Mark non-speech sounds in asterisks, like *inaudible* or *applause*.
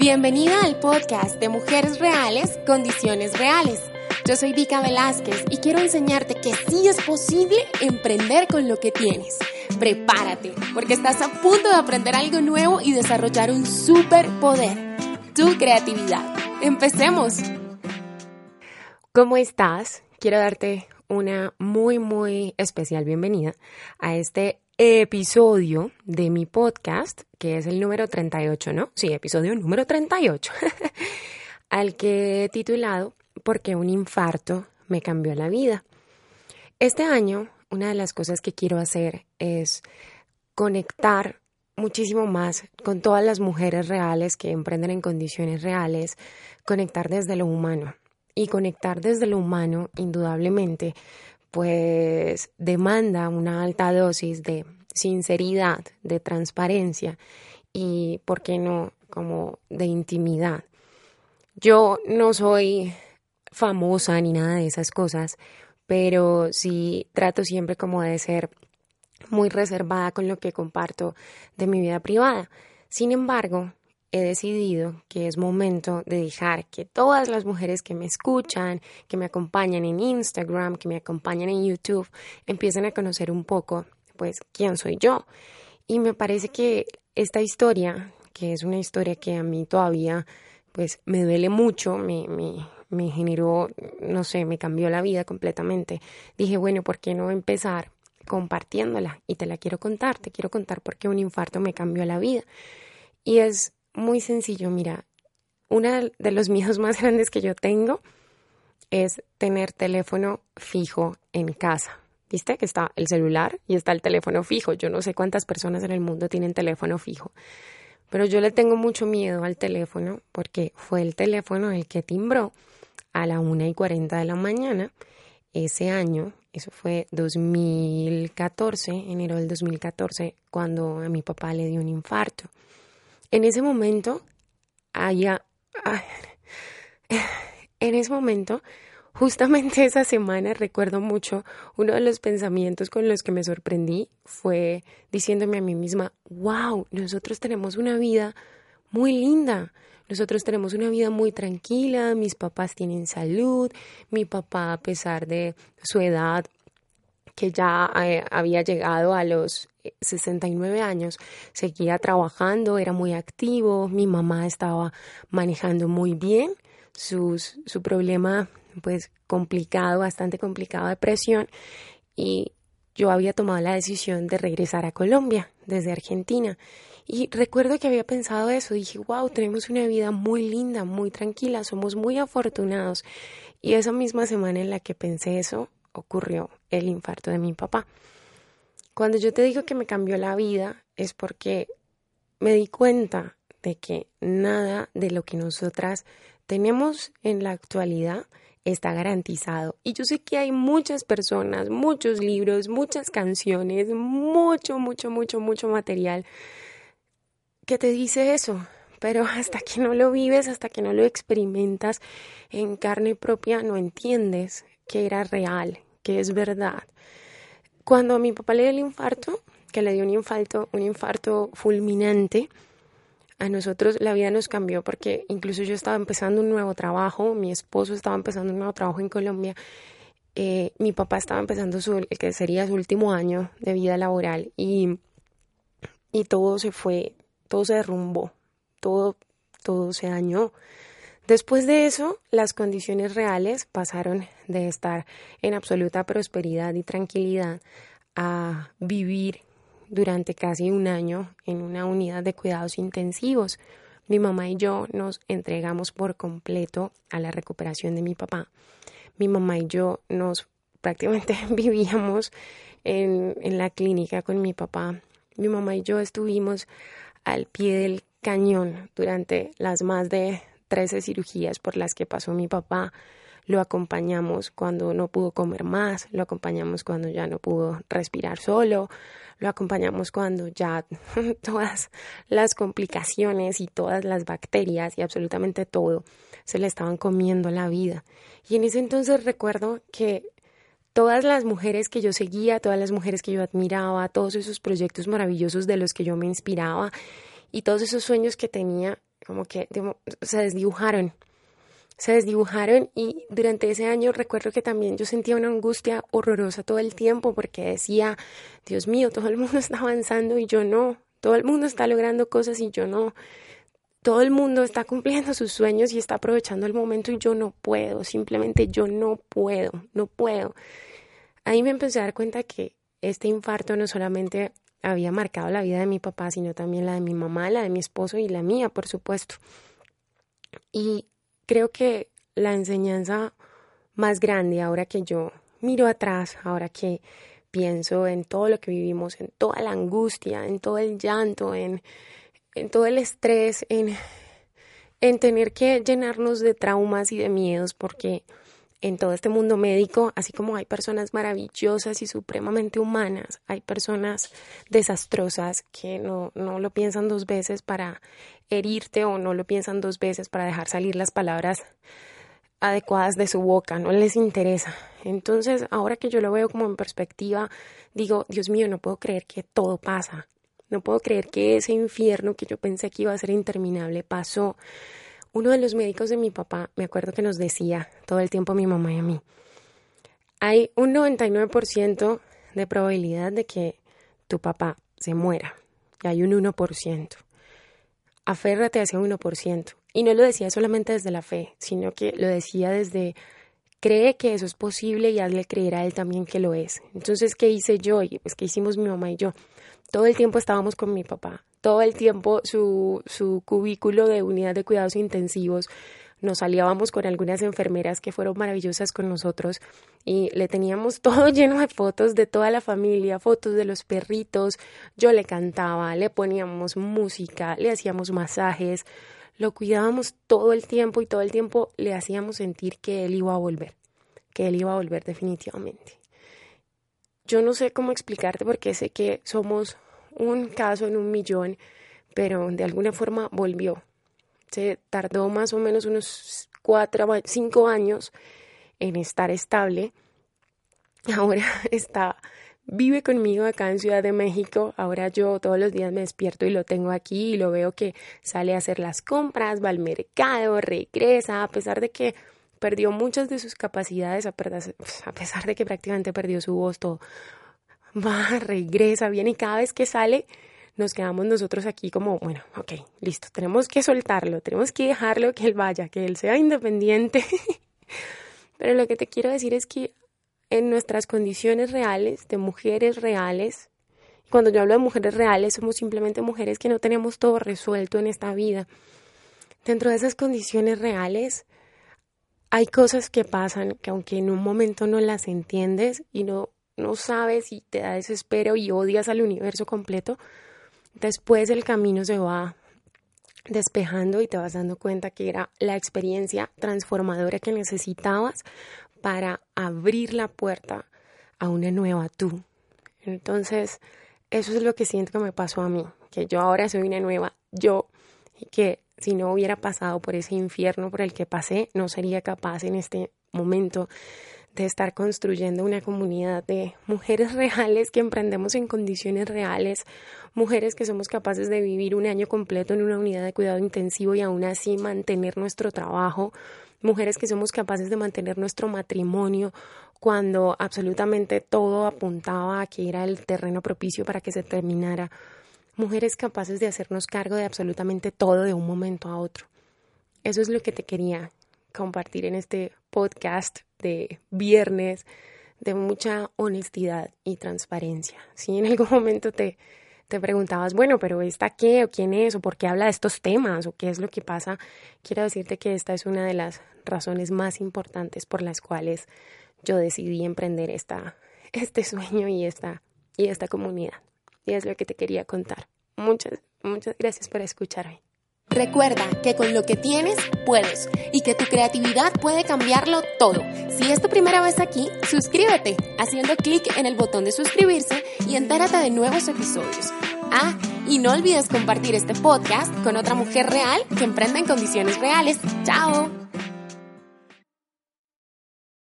Bienvenida al podcast de Mujeres Reales, Condiciones Reales. Yo soy Vika Velázquez y quiero enseñarte que sí es posible emprender con lo que tienes. Prepárate, porque estás a punto de aprender algo nuevo y desarrollar un superpoder, tu creatividad. Empecemos. ¿Cómo estás? Quiero darte una muy, muy especial bienvenida a este episodio de mi podcast, que es el número 38, ¿no? Sí, episodio número 38, *laughs* al que he titulado Porque un infarto me cambió la vida. Este año, una de las cosas que quiero hacer es conectar muchísimo más con todas las mujeres reales que emprenden en condiciones reales, conectar desde lo humano. Y conectar desde lo humano, indudablemente, pues demanda una alta dosis de sinceridad, de transparencia y, ¿por qué no?, como de intimidad. Yo no soy famosa ni nada de esas cosas, pero sí trato siempre como de ser muy reservada con lo que comparto de mi vida privada. Sin embargo, he decidido que es momento de dejar que todas las mujeres que me escuchan, que me acompañan en Instagram, que me acompañan en YouTube, empiecen a conocer un poco, pues, quién soy yo. Y me parece que esta historia, que es una historia que a mí todavía, pues, me duele mucho, me, me, me generó, no sé, me cambió la vida completamente. Dije, bueno, ¿por qué no empezar compartiéndola? Y te la quiero contar, te quiero contar por qué un infarto me cambió la vida. Y es muy sencillo, mira, uno de los miedos más *laughs* grandes que yo tengo es tener teléfono fijo en casa. ¿Viste? Que está el celular y está el teléfono fijo. Yo no sé cuántas personas en el mundo tienen teléfono fijo. Pero yo le tengo mucho miedo al teléfono porque fue el teléfono el que timbró a la una y 40 de la mañana ese año. Eso fue 2014, enero del 2014, cuando a mi papá le dio un infarto. En ese momento, allá, en ese momento, justamente *laughs* esa semana recuerdo mucho, uno de los pensamientos con los que me sorprendí fue diciéndome a mí misma, wow, nosotros tenemos una vida muy linda. Nosotros tenemos una vida muy tranquila, mis papás tienen salud, mi papá a pesar de su edad que ya eh, había llegado a los 69 años, seguía trabajando, era muy activo, mi mamá estaba manejando muy bien sus, su problema pues complicado, bastante complicado de presión y yo había tomado la decisión de regresar a Colombia desde Argentina. Y recuerdo que había pensado eso, dije, wow, tenemos una vida muy linda, muy tranquila, somos muy afortunados. Y esa misma semana en la que pensé eso, ocurrió el infarto de mi papá. Cuando yo te digo que me cambió la vida es porque me di cuenta de que nada de lo que nosotras tenemos en la actualidad está garantizado. Y yo sé que hay muchas personas, muchos libros, muchas canciones, mucho, mucho, mucho, mucho material que te dice eso. Pero hasta que no lo vives, hasta que no lo experimentas en carne propia, no entiendes que era real, que es verdad. Cuando a mi papá le dio el infarto, que le dio un infarto, un infarto fulminante, a nosotros la vida nos cambió porque incluso yo estaba empezando un nuevo trabajo, mi esposo estaba empezando un nuevo trabajo en Colombia, eh, mi papá estaba empezando su, el que sería su último año de vida laboral y, y todo se fue, todo se derrumbó, todo, todo se dañó. Después de eso, las condiciones reales pasaron de estar en absoluta prosperidad y tranquilidad a vivir durante casi un año en una unidad de cuidados intensivos. Mi mamá y yo nos entregamos por completo a la recuperación de mi papá. Mi mamá y yo nos *laughs* prácticamente vivíamos en, en la clínica con mi papá. Mi mamá y yo estuvimos al pie del cañón durante las más de 13 cirugías por las que pasó mi papá. Lo acompañamos cuando no pudo comer más, lo acompañamos cuando ya no pudo respirar solo, lo acompañamos cuando ya *laughs* todas las complicaciones y todas las bacterias y absolutamente todo se le estaban comiendo la vida. Y en ese entonces recuerdo que todas las mujeres que yo seguía, todas las mujeres que yo admiraba, todos esos proyectos maravillosos de los que yo me inspiraba y todos esos sueños que tenía, como que se desdibujaron se desdibujaron y durante ese año recuerdo que también yo sentía una angustia horrorosa todo el tiempo porque decía, Dios mío, todo el mundo *laughs* está avanzando y yo no, todo el mundo está logrando cosas y yo no, todo el mundo está cumpliendo sus sueños y está aprovechando el momento y yo no puedo, simplemente yo no puedo, no puedo. Ahí me empecé a dar cuenta que este infarto no solamente había marcado la vida de mi papá, sino también la de mi mamá, la de mi esposo y la mía, por supuesto. Y creo que la enseñanza más grande ahora que yo miro atrás, ahora que pienso en todo lo que vivimos, en toda la angustia, en todo el llanto, en, en todo el estrés, en, en tener que llenarnos de traumas y de miedos, porque en todo este mundo médico, así como hay personas maravillosas y supremamente humanas, hay personas desastrosas que no, no lo piensan dos veces para herirte o no lo piensan dos veces para dejar salir las palabras adecuadas de su boca, no les interesa. Entonces, ahora que yo lo veo como en perspectiva, digo, Dios mío, no puedo creer que todo pasa. No puedo creer que ese infierno que yo pensé que iba a ser interminable pasó. Uno de los médicos de mi papá, me acuerdo que nos decía todo el tiempo a mi mamá y a mí, hay un 99% de probabilidad de que tu papá se muera y hay un 1%. Aférrate a ese 1%. Y no lo decía solamente desde la fe, sino que lo decía desde cree que eso es posible y hazle creer a él también que lo es. Entonces, ¿qué hice yo? Y pues, ¿qué hicimos mi mamá y yo? Todo el tiempo estábamos con mi papá, todo el tiempo su, su cubículo de unidad de cuidados intensivos nos aliábamos con algunas enfermeras que fueron maravillosas con nosotros y le teníamos *laughs* todo lleno de fotos de toda la familia, fotos de los perritos, yo le cantaba, le poníamos música, le hacíamos masajes, lo cuidábamos todo el tiempo y todo el tiempo le hacíamos sentir que él iba a volver, que él iba a volver definitivamente. Yo no sé cómo explicarte porque sé que somos un caso en un millón, pero de alguna forma volvió. Se tardó más o menos unos cuatro, cinco años en estar estable. *laughs* Ahora está, vive conmigo acá en Ciudad de México. Ahora yo todos los días me despierto y lo tengo aquí y lo veo que sale a hacer las compras, va al mercado, regresa, a pesar de que perdió muchas de sus capacidades, a pesar de que prácticamente perdió su voz, todo *laughs* va, regresa, viene y cada vez que sale nos quedamos nosotros aquí como, bueno, ok, listo, tenemos que soltarlo, tenemos que dejarlo que él vaya, que él sea independiente. *laughs* Pero lo que te quiero decir es que en nuestras condiciones reales, de mujeres reales, cuando yo hablo de mujeres reales, somos simplemente mujeres que no tenemos todo resuelto en esta vida. Dentro de esas condiciones reales, hay cosas que pasan que aunque en un momento no las entiendes y no no sabes y te da desespero y odias al universo completo, después el camino se va despejando y te vas dando cuenta que era la experiencia transformadora que necesitabas para abrir la puerta a una nueva tú. Entonces, eso es lo que siento que me pasó a mí, que yo ahora soy una nueva yo y que si no hubiera pasado por ese infierno por el que pasé, no sería capaz en este momento de estar construyendo una comunidad de mujeres reales que emprendemos en condiciones reales, mujeres que somos capaces de vivir un año completo en una unidad de cuidado intensivo y aún así mantener nuestro trabajo, mujeres que somos capaces de mantener nuestro matrimonio cuando absolutamente todo apuntaba a que era el terreno propicio para que se terminara, mujeres capaces de hacernos cargo de absolutamente todo de un momento a otro. Eso es lo que te quería compartir en este podcast de viernes de mucha honestidad y transparencia. Si en algún *laughs* momento te, te preguntabas, bueno, pero ¿esta qué o quién es o por qué habla de estos temas o qué es lo que pasa? Quiero decirte que esta es una de las razones más importantes por las cuales yo decidí emprender esta, este sueño y esta, y esta comunidad. Y es lo que te quería contar. Muchas, muchas gracias por escucharme. Recuerda que con lo que tienes puedes y que tu creatividad puede cambiarlo todo. Si es tu primera vez aquí, suscríbete haciendo clic en el botón de suscribirse y entérate de nuevos episodios. Ah, y no olvides compartir este podcast con otra mujer real que emprenda en condiciones reales. ¡Chao!